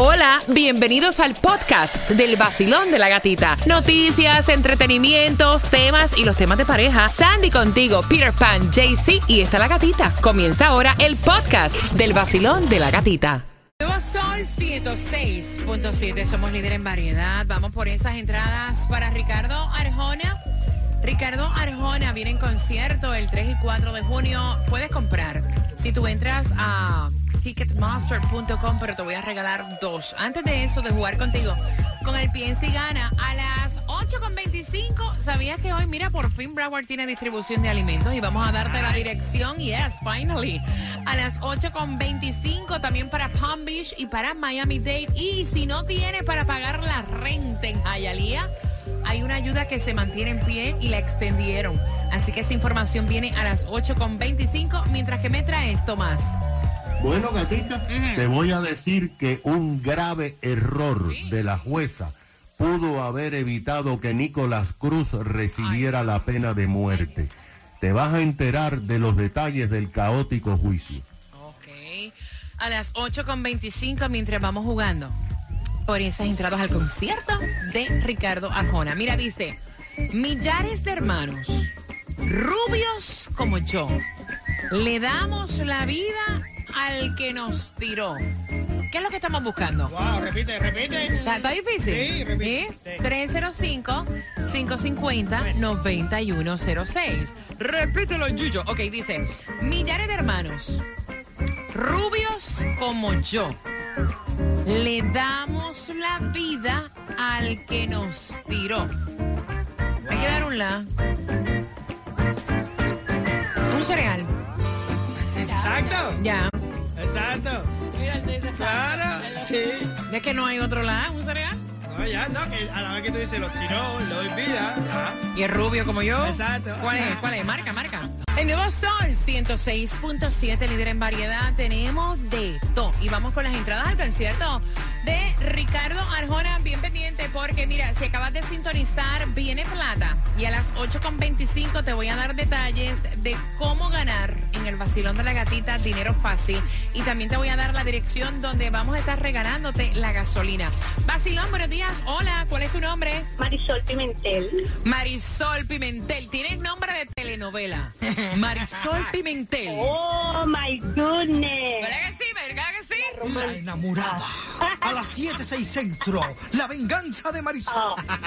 Hola, bienvenidos al podcast del vacilón de la gatita. Noticias, entretenimientos, temas y los temas de pareja. Sandy contigo, Peter Pan, JC y está la gatita. Comienza ahora el podcast del vacilón de la gatita. Sol 106.7, somos líder en variedad. Vamos por esas entradas para Ricardo Arjona. Ricardo Arjona viene en concierto el 3 y 4 de junio. Puedes comprar. Si tú entras a ticketmaster.com, pero te voy a regalar dos. Antes de eso, de jugar contigo con el PNC Gana a las 8.25. ¿Sabías que hoy, mira, por fin Broward tiene distribución de alimentos y vamos a darte la dirección? Yes, finally. A las 8.25 también para Palm Beach y para Miami Dade. Y si no tiene para pagar la renta en Hialeah, hay una ayuda que se mantiene en pie y la extendieron. Así que esta información viene a las 8.25. Mientras que me traes, Tomás. Bueno, gatita, te voy a decir que un grave error de la jueza pudo haber evitado que Nicolás Cruz recibiera la pena de muerte. Te vas a enterar de los detalles del caótico juicio. Ok. A las 8.25 mientras vamos jugando por esas entradas al concierto de Ricardo Arjona. Mira, dice, millares de hermanos, rubios como yo, le damos la vida al que nos tiró. ¿Qué es lo que estamos buscando? Wow, repite, repite. ¿Está, difícil? Sí, repite. 305-550-9106. Repítelo, Yuyo. Ok, dice, millares de hermanos, rubios como yo, le damos la vida al que nos tiró. Hay que dar un la. Un cereal. Exacto. Ya. Exacto. Claro. Sí. ¿Es que no hay otro lado? ¿Un cereal? No, ya, no, que a la vez que tú dices los tiró, le doy vida, ya. ¿Y es rubio como yo? Exacto. ¿Cuál es? ¿Cuál es? Marca, marca. El nuevo Sol 106.7, líder en variedad. Tenemos de todo. Y vamos con las entradas al concierto de Ricardo Arjona. Bien pendiente porque, mira, si acabas de sintonizar, viene plata. Y a las 8.25 te voy a dar detalles de cómo ganar en el vacilón de la gatita dinero fácil. Y también te voy a dar la dirección donde vamos a estar regalándote la gasolina. Vacilón, buenos días. Hola, ¿cuál es tu nombre? Marisol Pimentel. Marisol Pimentel. Tienes nombre de telenovela. Marisol Pimentel. Oh my goodness. ¿Verdad que sí? Enamorada. A las 7, 6 centro. La venganza de Marisol.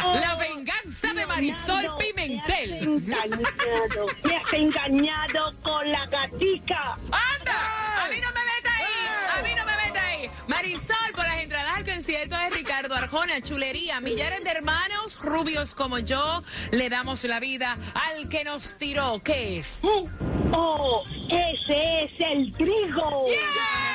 Oh, La venganza de Marisol Pimentel. Engañado. Me has engañado con la gatica. ¡Anda! A mí no me meta ahí. A mí no me meta ahí. Marisol, por las entradas al concierto de Ricardo Arjona, chulería, millares de hermanos rubios como yo, le damos la vida al que nos tiró. ¿Qué es? Uh, Oh, ese es el trigo. ¡Yeah!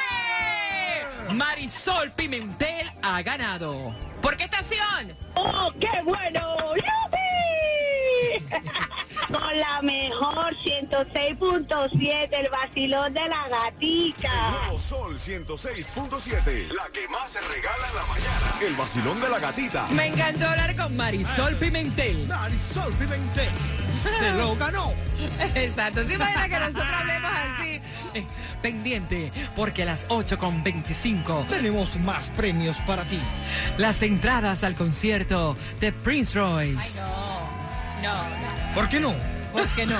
Marisol Pimentel ha ganado. ¿Por qué estación? Oh, qué bueno. ¡Yupi! Con la mejor 106.7, el vacilón de la gatica. Nuevo Sol 106.7. La que más se regala en la mañana. El vacilón de la gatita. Me encantó hablar con Marisol Pimentel. Marisol Pimentel. Se lo ganó. Exacto, ¿se imagina que nosotros hablemos así? Pendiente, porque a las 8.25 Tenemos más premios para ti. las entradas al concierto de Prince Royce. ¿Por qué no? ¿Por qué no?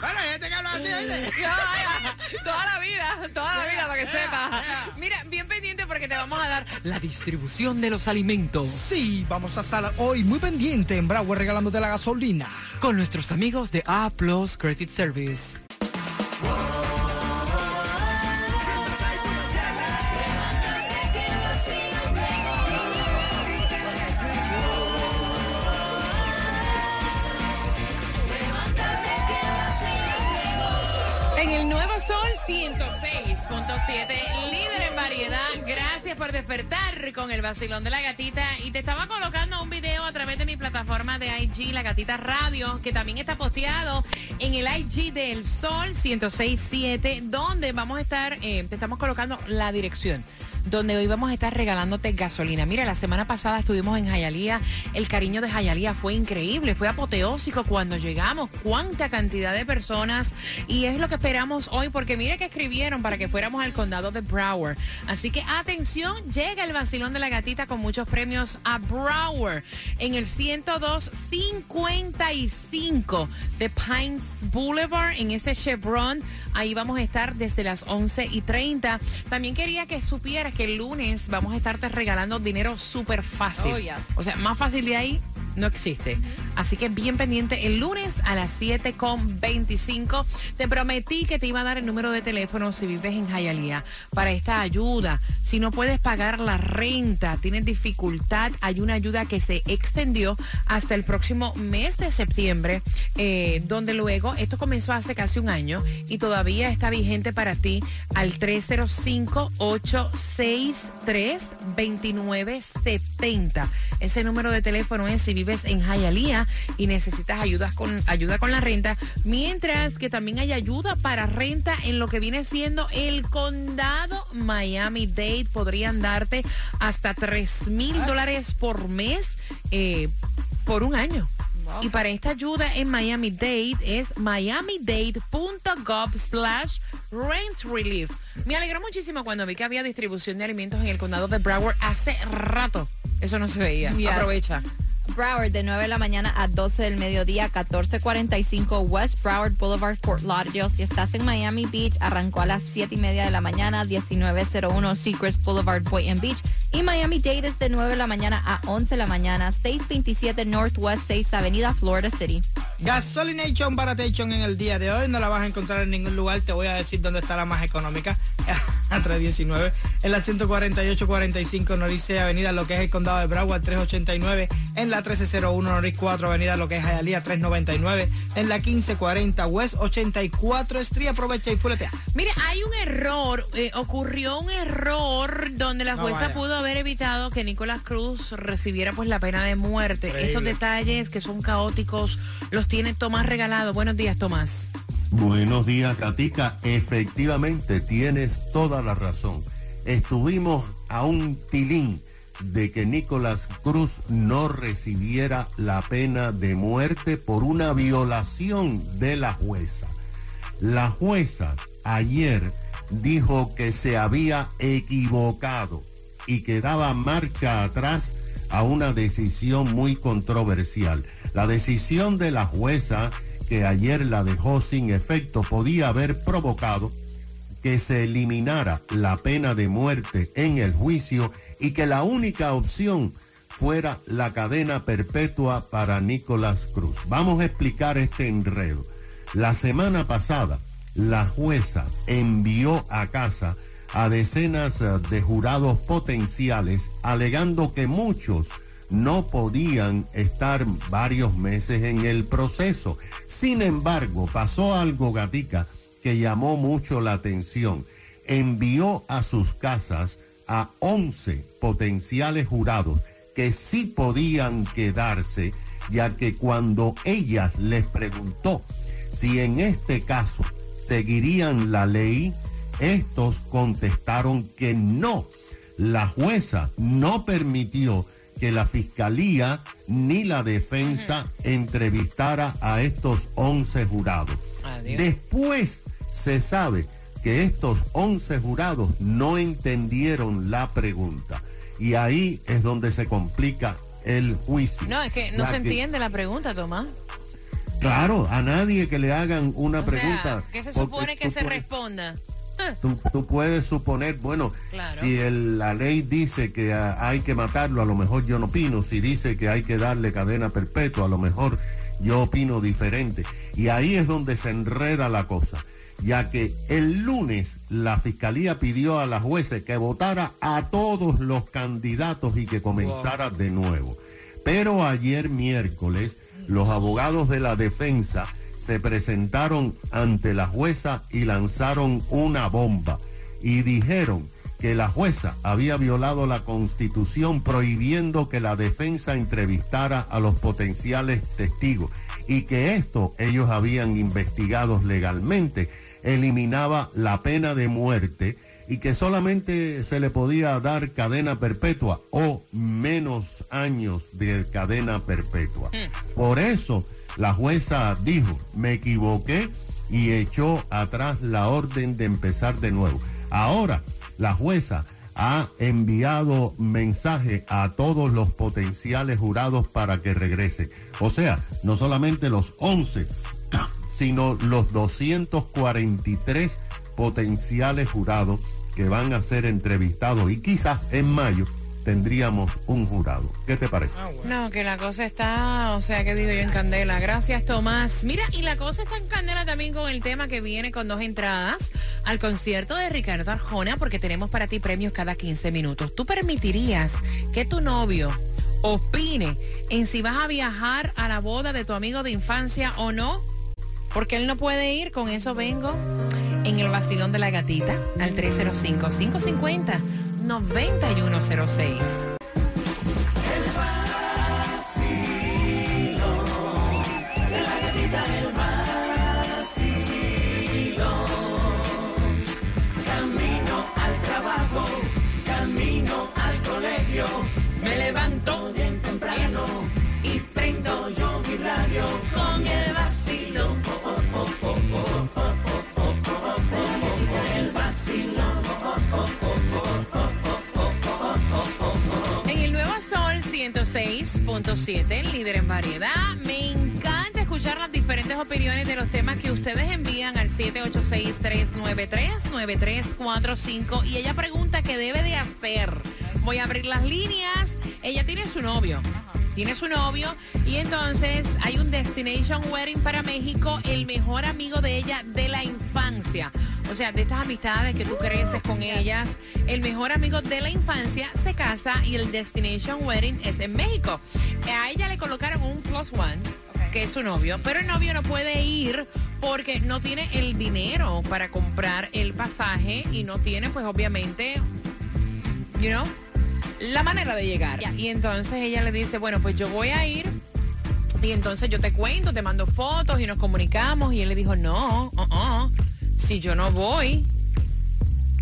Bueno, hay gente que habla así, toda la vida, toda la vida, para que sepas. Mira, bien pendiente porque te vamos a dar la distribución de los alimentos Sí, vamos a estar hoy muy pendiente en Broward regalándote la gasolina. Con nuestros amigos de A Plus Credit Service. En el Nuevo Sol 106.7, líder. Gracias por despertar con el vacilón de la gatita. Y te estaba colocando un video a través de mi plataforma de IG, La Gatita Radio, que también está posteado en el IG del Sol 106.7, donde vamos a estar, eh, te estamos colocando la dirección donde hoy vamos a estar regalándote gasolina. Mira, la semana pasada estuvimos en Jayalía. El cariño de Jayalía fue increíble, fue apoteósico cuando llegamos. Cuánta cantidad de personas. Y es lo que esperamos hoy, porque mire que escribieron para que fuéramos al condado de Broward. Así que atención, llega el vacilón de la gatita con muchos premios a Broward en el 10255 de Pines Boulevard, en ese Chevron. Ahí vamos a estar desde las 11 y 30. También quería que supieras que el lunes vamos a estarte regalando dinero súper fácil. Oh, yes. O sea, más fácil de ahí no existe. Así que bien pendiente el lunes a las 7.25. Te prometí que te iba a dar el número de teléfono si vives en Jayalía para esta ayuda. Si no puedes pagar la renta, tienes dificultad, hay una ayuda que se extendió hasta el próximo mes de septiembre, eh, donde luego, esto comenzó hace casi un año y todavía está vigente para ti al 305-863-2970. Ese número de teléfono es si vives en Hialeah y necesitas ayudas con, ayuda con la renta, mientras que también hay ayuda para renta en lo que viene siendo el condado Miami-Dade. Podrían darte hasta 3 mil dólares por mes eh, por un año. Y para esta ayuda en Miami-Dade es miamidade.gov slash rent relief. Me alegró muchísimo cuando vi que había distribución de alimentos en el condado de Broward hace rato. Eso no se veía. Yes. Aprovecha. Broward de 9 de la mañana a 12 del mediodía, 1445 West Broward Boulevard, Fort Lauderdale. Si estás en Miami Beach, arrancó a las 7 y media de la mañana, 1901 Secrets Boulevard, Boynton Beach. Y Miami Dade es de 9 de la mañana a 11 de la mañana, 627 Northwest 6 Avenida, Florida City. Gasolination Baratation en el día de hoy. No la vas a encontrar en ningún lugar. Te voy a decir dónde está la más económica. a 319. En la 148-45 Norice Avenida, lo que es el condado de Broward, 389. En la 1301 Norris 4 Avenida, lo que es Hialeah, 399. En la 1540 West 84 Street. Aprovecha y fuletea. Mire, hay un error, eh, ocurrió un error donde la jueza pudo haber evitado que Nicolás Cruz recibiera pues la pena de muerte. Increíble. Estos detalles que son caóticos los tiene Tomás regalado. Buenos días, Tomás. Buenos días, Katica. Efectivamente, tienes toda la razón. Estuvimos a un tilín de que Nicolás Cruz no recibiera la pena de muerte por una violación de la jueza. La jueza ayer dijo que se había equivocado y que daba marcha atrás a una decisión muy controversial. La decisión de la jueza que ayer la dejó sin efecto podía haber provocado que se eliminara la pena de muerte en el juicio y que la única opción fuera la cadena perpetua para Nicolás Cruz. Vamos a explicar este enredo. La semana pasada, la jueza envió a casa a decenas eh, de jurados potenciales alegando que muchos no podían estar varios meses en el proceso. Sin embargo, pasó algo, Gatica, que llamó mucho la atención. Envió a sus casas a 11 potenciales jurados que sí podían quedarse, ya que cuando ella les preguntó si en este caso seguirían la ley, estos contestaron que no. La jueza no permitió que la fiscalía ni la defensa entrevistara a estos 11 jurados. Adiós. Después se sabe que estos 11 jurados no entendieron la pregunta y ahí es donde se complica el juicio. No, es que no se que- entiende la pregunta, Tomás. Claro, a nadie que le hagan una O pregunta. sea, ¿qué se supone que se puedes- responda? Tú, tú puedes suponer, bueno, Claro. si el- la ley dice que hay que matarlo, a lo mejor yo no opino. Si dice que hay que darle cadena perpetua, a lo mejor yo opino diferente. Y ahí es donde se enreda la cosa, ya que el lunes la fiscalía pidió a la jueza que votara a todos los candidatos y que comenzara de nuevo. Pero ayer miércoles, los abogados de la defensa se presentaron ante la jueza y lanzaron una bomba y dijeron que la jueza había violado la constitución prohibiendo que la defensa entrevistara a los potenciales testigos y que esto ellos habían investigado legalmente eliminaba la pena de muerte y que solamente se le podía dar cadena perpetua o menos años de cadena perpetua. Por eso la jueza dijo, me equivoqué y echó atrás la orden de empezar de nuevo. Ahora la jueza ha enviado mensaje a todos los potenciales jurados para que regresen. O sea, no solamente los 11, sino los 243 potenciales jurados que van a ser entrevistados y quizás en mayo tendríamos un jurado. ¿Qué te parece? Ah, no, que la cosa está, o sea, que digo yo en candela. Gracias, Tomás. Mira, y la cosa está en candela también con el tema que viene con dos entradas al concierto de Ricardo Arjona, porque tenemos para ti premios cada 15 minutos. ¿Tú permitirías que tu novio opine en si vas a viajar a la boda de tu amigo de infancia o no? Porque él no puede ir, con eso vengo en el vacilón de la gatita al 305 550 9106. 106.7, líder en variedad. Me encanta escuchar las diferentes opiniones de los temas que ustedes envían al 786-393-9345. Y ella pregunta qué debe de hacer. Voy a abrir las líneas. Ella tiene su novio. Tiene su novio y entonces hay un destination wedding para México, el mejor amigo de ella de la infancia. O sea, de estas amistades que tú creces con ellas, el mejor amigo de la infancia se casa y el destination wedding es en México. A ella le colocaron un plus one, que es su novio, pero el novio no puede ir porque no tiene el dinero para comprar el pasaje y no tiene, pues obviamente, you know, la manera de llegar. Y entonces ella le dice, bueno, pues yo voy a ir. Y entonces yo te cuento, te mando fotos y nos comunicamos. Y él le dijo, no, uh-uh, si yo no voy,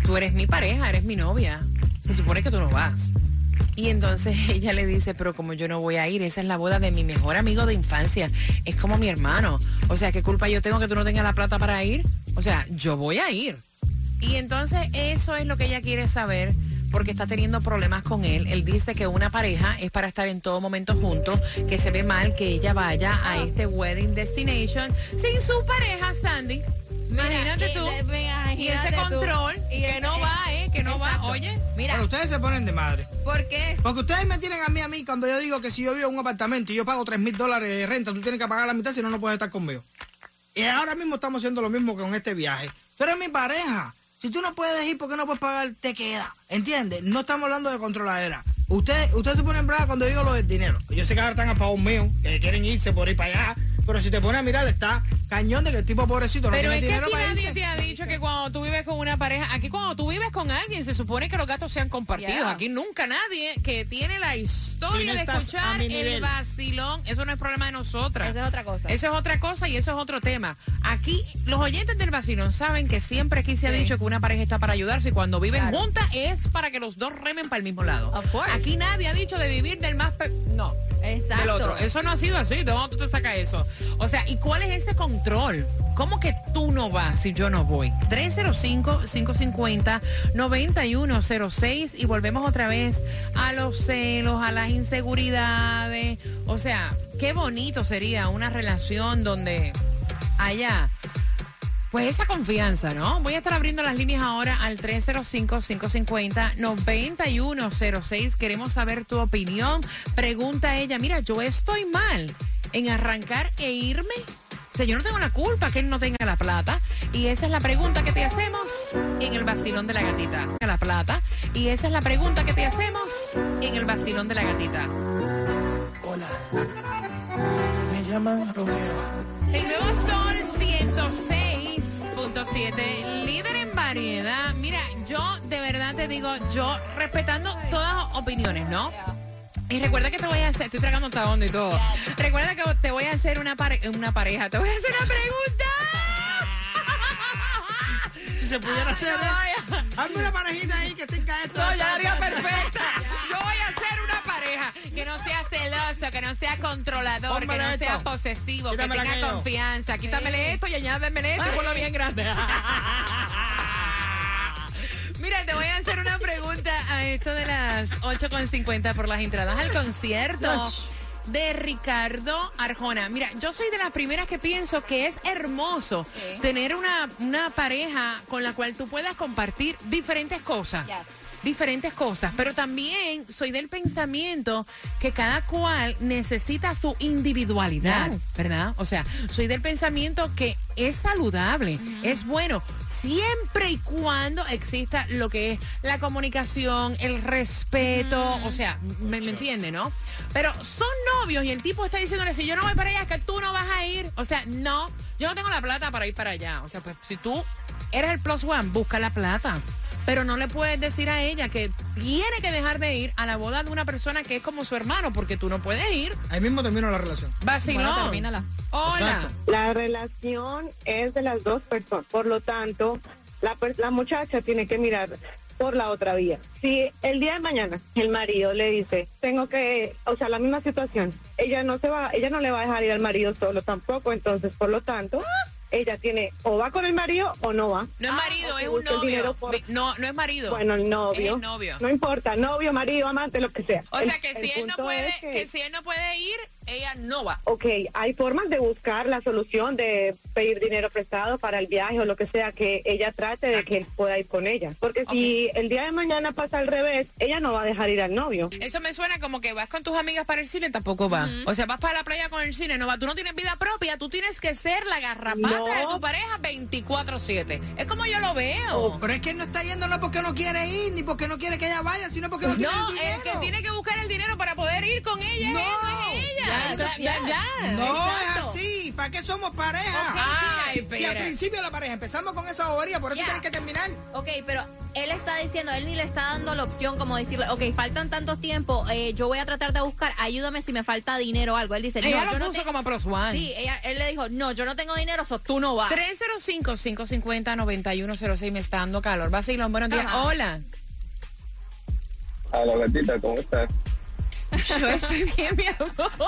tú eres mi pareja, eres mi novia. Se supone que tú no vas. Y entonces ella le dice, pero como yo no voy a ir, esa es la boda de mi mejor amigo de infancia. Es como mi hermano. O sea, ¿qué culpa yo tengo que tú no tengas la plata para ir? O sea, yo voy a ir. Y entonces eso es lo que ella quiere saber porque está teniendo problemas con él. Él dice que una pareja es para estar en todo momento juntos, que se ve mal que ella vaya a este wedding destination sin su pareja, Sandy. Imagínate tú. Y ese control, y que no va, ¿eh? Que no va. Oye, Pero Mira, ustedes se ponen de madre. ¿por qué? Porque ustedes me tienen a mí, a mí, cuando yo digo que si yo vivo en un apartamento y yo pago 3 mil dólares de renta, tú tienes que pagar la mitad si no, no puedes estar conmigo. Y ahora mismo estamos haciendo lo mismo con este viaje. Tú eres mi pareja. Si tú no puedes ir, ¿por qué no puedes pagar? Te queda. ¿Entiendes? No estamos hablando de controladera. Ustedes usted se ponen bravos cuando digo lo del dinero. Yo sé que ahora están a favor mío, que quieren irse por ir para allá. Pero si te pones a mirar, está cañón de que el tipo pobrecito no pero es tiene que dinero aquí para nadie irse. te ha dicho que cuando tú vives con una pareja, aquí cuando tú vives con alguien, se supone que los gastos sean compartidos. Yeah. Aquí nunca nadie que tiene la historia Si no de escuchar el vacilón, eso no es problema de nosotras. Eso es otra cosa. Eso es otra cosa y eso es otro tema. Aquí, los oyentes del vacilón saben que siempre aquí se ha Sí. dicho que una pareja está para ayudarse y cuando viven Claro. juntas es para que los dos remen para el mismo lado. Of course. Aquí nadie ha dicho de vivir del más... pe- No. Exacto. Del otro. Eso no ha sido así. ¿De dónde tú te sacas eso? O sea, ¿y cuál es ese control? ¿Cómo que tú no vas si yo no voy? 305-550-9106 y volvemos otra vez a los celos, a las inseguridades. O sea, qué bonito sería una relación donde haya pues esa confianza, ¿no? Voy a estar abriendo las líneas ahora al 305-550-9106. Queremos saber tu opinión. Pregunta ella, mira, yo estoy mal en arrancar e irme. O sea, yo no tengo la culpa que él no tenga la plata. Y esa es la pregunta que te hacemos en el vacilón de la gatita. La plata. Y esa es la pregunta que te hacemos en el vacilón de la gatita. Hola. Me llaman Romeo. El nuevo Sol 106.7, líder en variedad. Mira, yo de verdad te digo, yo respetando todas opiniones, ¿no? Y recuerda que te voy a hacer, estoy tragando tabón y todo. Recuerda que te voy a hacer una, pare- una pareja, te voy a hacer una pregunta. si se pudiera hacer, ¿eh? Hazme una parejita ahí que tenga esto. No, ya haría perfecta. Yo voy a una pareja que no sea celoso, que no sea controlador, que no sea posesivo, que tenga aquello. confianza. Quítamele esto y añádemele esto y ponlo bien grande. Mira, te voy a hacer una pregunta a esto de las 8.50 por las entradas al concierto de Ricardo Arjona. Mira, yo soy de las primeras que pienso que es hermoso tener una, una pareja con la cual tú puedas compartir diferentes cosas. Yes. Diferentes cosas, pero también soy del pensamiento que cada cual necesita su individualidad. ¿verdad? O sea, soy del pensamiento que es saludable, es bueno, siempre y cuando exista lo que es la comunicación, el respeto, o sea, me, me entiende, ¿no? Pero son novios y el tipo está diciéndole, si yo no voy para allá, es que tú no vas a ir. O sea, no, yo no tengo la plata para ir para allá. O sea, pues si tú eres el plus one, busca la plata. Pero no le puedes decir a ella que tiene que dejar de ir a la boda de una persona que es como su hermano, porque tú no puedes ir. Ahí mismo termino la relación. Vacilón. Bueno, termínala. Hola. Exacto. La relación es de las dos personas. Por lo tanto, la, per- la muchacha tiene que mirar por la otra vía. Si el día de mañana el marido le dice, tengo que, o sea, la misma situación, ella no se va, ella no le va a dejar ir al marido solo tampoco, entonces, por lo tanto, ella tiene o va con el marido o no va. No es marido, o es un novio. por- No, no es marido. Bueno, el novio. Es el novio. No importa, novio, marido, amante, lo que sea. O El- sea que si él no puede, es que... si él no puede ir, ella no va. Ok, hay formas de buscar la solución de pedir dinero prestado para el viaje o lo que sea, que ella trate de que él pueda ir con ella. Porque si el día de mañana pasa al revés, ella no va a dejar ir al novio. Eso me suena como que vas con tus amigas para el cine, tampoco va. O sea, vas para la playa con el cine, no va. Tú no tienes vida propia, tú tienes que ser la garrapata No. de tu pareja 24-7. Es como yo lo veo. Oh, pero es que él no está yendo no porque no quiere ir, ni porque no quiere que ella vaya, sino porque no, tiene no, el el dinero. que tiene que buscar el dinero para poder ir con ella No. no es ella. Ya, ya, ya, ya. No Exacto. es así. ¿Para qué somos pareja? Ay, Si al principio la pareja empezamos con esa bobería, por eso tienen que terminar. Ok, pero él está diciendo, él ni le está dando la opción como decirle, ok, faltan tantos tiempos, eh, yo voy a tratar de buscar, ayúdame si me falta dinero o algo. Él dice, Ella no, lo yo no puso tengo... como plus one. Sí, ella, él le dijo, no, yo no tengo dinero, so tú no vas. 305-550-9106 me está dando calor. Vacilón, buenos días. Ajá. Hola. A la gatita, ¿cómo estás? Yo estoy bien, mi amor.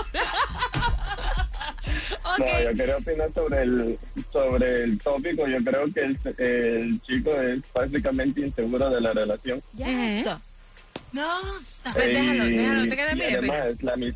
ok. No, yo quería opinar sobre el sobre el tópico. Yo creo que el, el chico es básicamente inseguro de la relación. Yes. Ujú. No. Pues déjalo, Y- déjalo, te queda y mire, además, la, amis-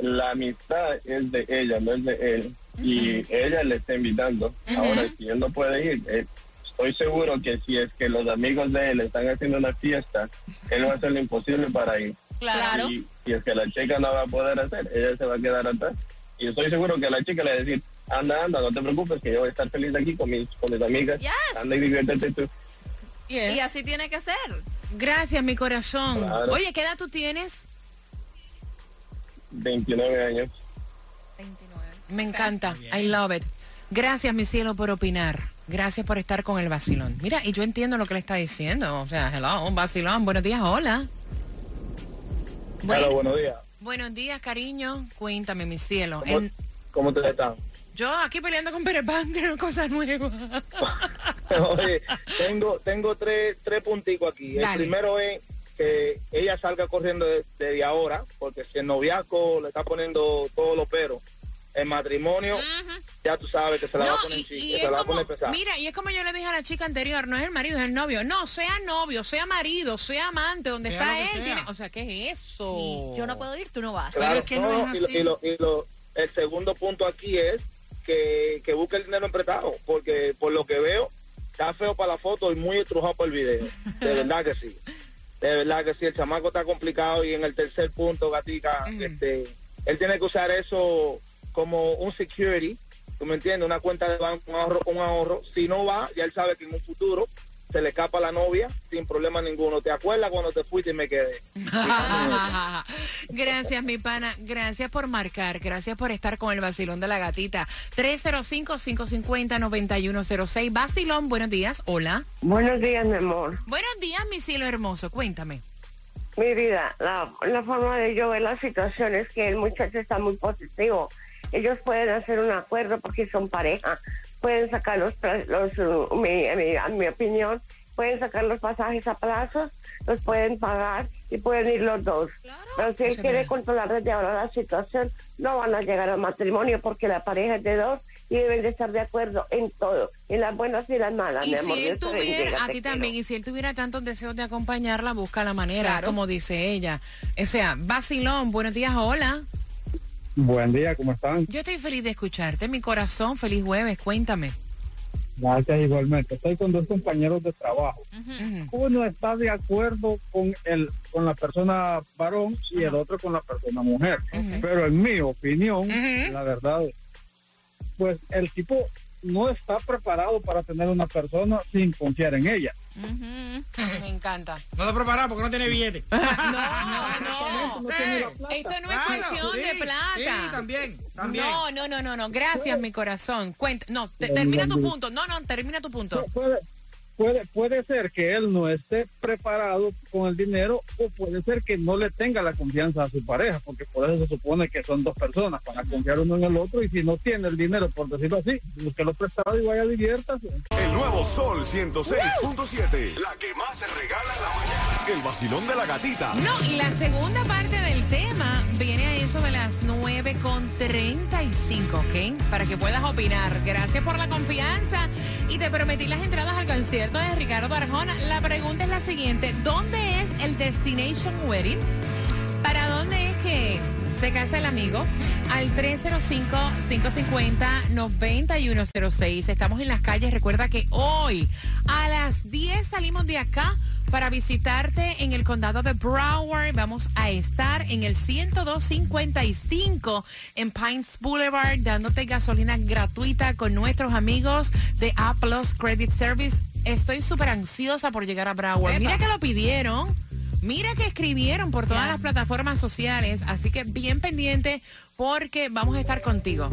la amistad es de ella, no es de él. Y ella le está invitando. Ahora, si él no puede ir, eh, estoy seguro que si es que los amigos de él están haciendo una fiesta, él va a hacer lo imposible para ir. Claro. Y si es que la chica no va a poder hacer, ella se va a quedar atrás. Y estoy seguro que la chica le va a decir, anda, anda, no te preocupes, que yo voy a estar feliz aquí con mis, con mis amigas. Yes. Anda y diviértete tú. Yes. Y así tiene que ser. Gracias, mi corazón. Claro. Oye, ¿qué edad tú tienes? 29 años. 29. Me encanta. I love it. Gracias, mi cielo, por opinar. Gracias por estar con el vacilón. Mira, y yo entiendo lo que le está diciendo. O sea, hello, un vacilón. Buenos días, hola. Bueno, buenos días. buenos días, cariño. Cuéntame, mi cielo. ¿Cómo, En- cómo te están? yo aquí peleando con Pere Pan, que no es cosa nueva. Oye, tengo, tengo tres, tres punticos aquí. El primero es que ella salga corriendo de- desde ahora, porque si el noviazgo le está poniendo todos los peros, el matrimonio, ya tú sabes que se la va No, a poner, y, chi- y que es se la va a como, poner pesada. mira, y es como yo le dije a la chica anterior, no es el marido, es el novio. No, sea novio, sea marido, sea amante, donde Sea está él. sea. tiene- o sea, ¿qué es eso? Yo no puedo ir, tú no vas. Pero es que no es y lo- así. y lo- y lo- el segundo punto aquí es que, que busque el dinero emprestado, porque por lo que veo, está feo para la foto y muy estrujado para el video. De verdad que sí. De verdad que sí, el chamaco está complicado y en el tercer punto, Gatica, este, él tiene que usar eso como un security, ¿tú me entiendes? Una cuenta de banco, un ahorro, un ahorro. Si no va, ya él sabe que en un futuro se le escapa la novia sin problema ninguno. ¿Te acuerdas cuando te fuiste y me quedé? gracias, mi pana. Gracias por marcar. Gracias por estar con el vacilón de la gatita. 305-550-9106. Vacilón, buenos días. Hola. Buenos días, mi amor. Buenos días, mi cielo hermoso. Cuéntame. Mi vida, la, la forma de yo ver la situación es que el muchacho está muy posesivo. Ellos pueden hacer un acuerdo porque son pareja, pueden sacar los, los uh, mi, mi- a mi opinión, pueden sacar los pasajes a plazos, los pueden pagar y pueden ir los dos. Pero si él quiere controlar desde ahora la situación, no van a llegar al matrimonio porque la pareja es de dos y deben de estar de acuerdo en todo, en las buenas y las malas, Y mi amor. si él tuviera, a ti quiero. también, y si él tuviera tantos deseos de acompañarla, busca la manera, como dice ella. O sea, vacilón, buenos días, hola. Buen día, ¿cómo están? Yo estoy feliz de escucharte, mi corazón, feliz jueves, cuéntame. Gracias igualmente. Estoy con dos compañeros de trabajo. Uno está de acuerdo con el con la persona varón y el otro con la persona mujer. Pero en mi opinión, la verdad, pues el tipo no está preparado para tener una persona sin confiar en ella. Me encanta. No está preparado porque no tiene billete. No, no. Esto no es Claro, cuestión sí, de plata. sí, también, también. No, no, no, no, no. Gracias, mi corazón. Cuenta. No, te- termina tu punto. No, no, termina tu punto. Puede, puede, puede ser que él no esté preparado con el dinero o puede ser que no le tenga la confianza a su pareja, porque por eso se supone que son dos personas, para confiar uno en el otro y si no tiene el dinero, por decirlo así, busque prestado y vaya diviértase. El nuevo Sol 106.7. La que más se regala en la mañana. El vacilón de la gatita. No, y la segunda parte del tema viene a eso de las 9 con 35, ¿ok? Para que puedas opinar. Gracias por la confianza. Y te prometí las entradas al concierto de Ricardo Arjona. La pregunta es la siguiente. ¿Dónde es el Destination Wedding? ¿Para dónde es que se casa el amigo? Al 305-550-9106. Estamos en las calles. Recuerda que hoy a las 10 salimos de acá para visitarte en el condado de Broward. Vamos a estar en el 10255 en Pines Boulevard dándote gasolina gratuita con nuestros amigos de A Plus Credit Service. Estoy súper ansiosa por llegar a Broward. Mira que lo pidieron. Mira que escribieron por todas las plataformas sociales, así que bien pendiente porque vamos a estar contigo.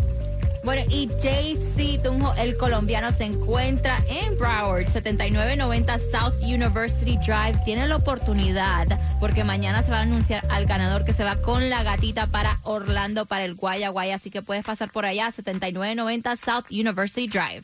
Bueno, y JC Tunjo, el colombiano, se encuentra en Broward, 7990 South University Drive. Tiene la oportunidad, porque mañana se va a anunciar al ganador que se va con la gatita para Orlando, para el Guaya Guaya. Así que puedes pasar por allá, 7990 South University Drive.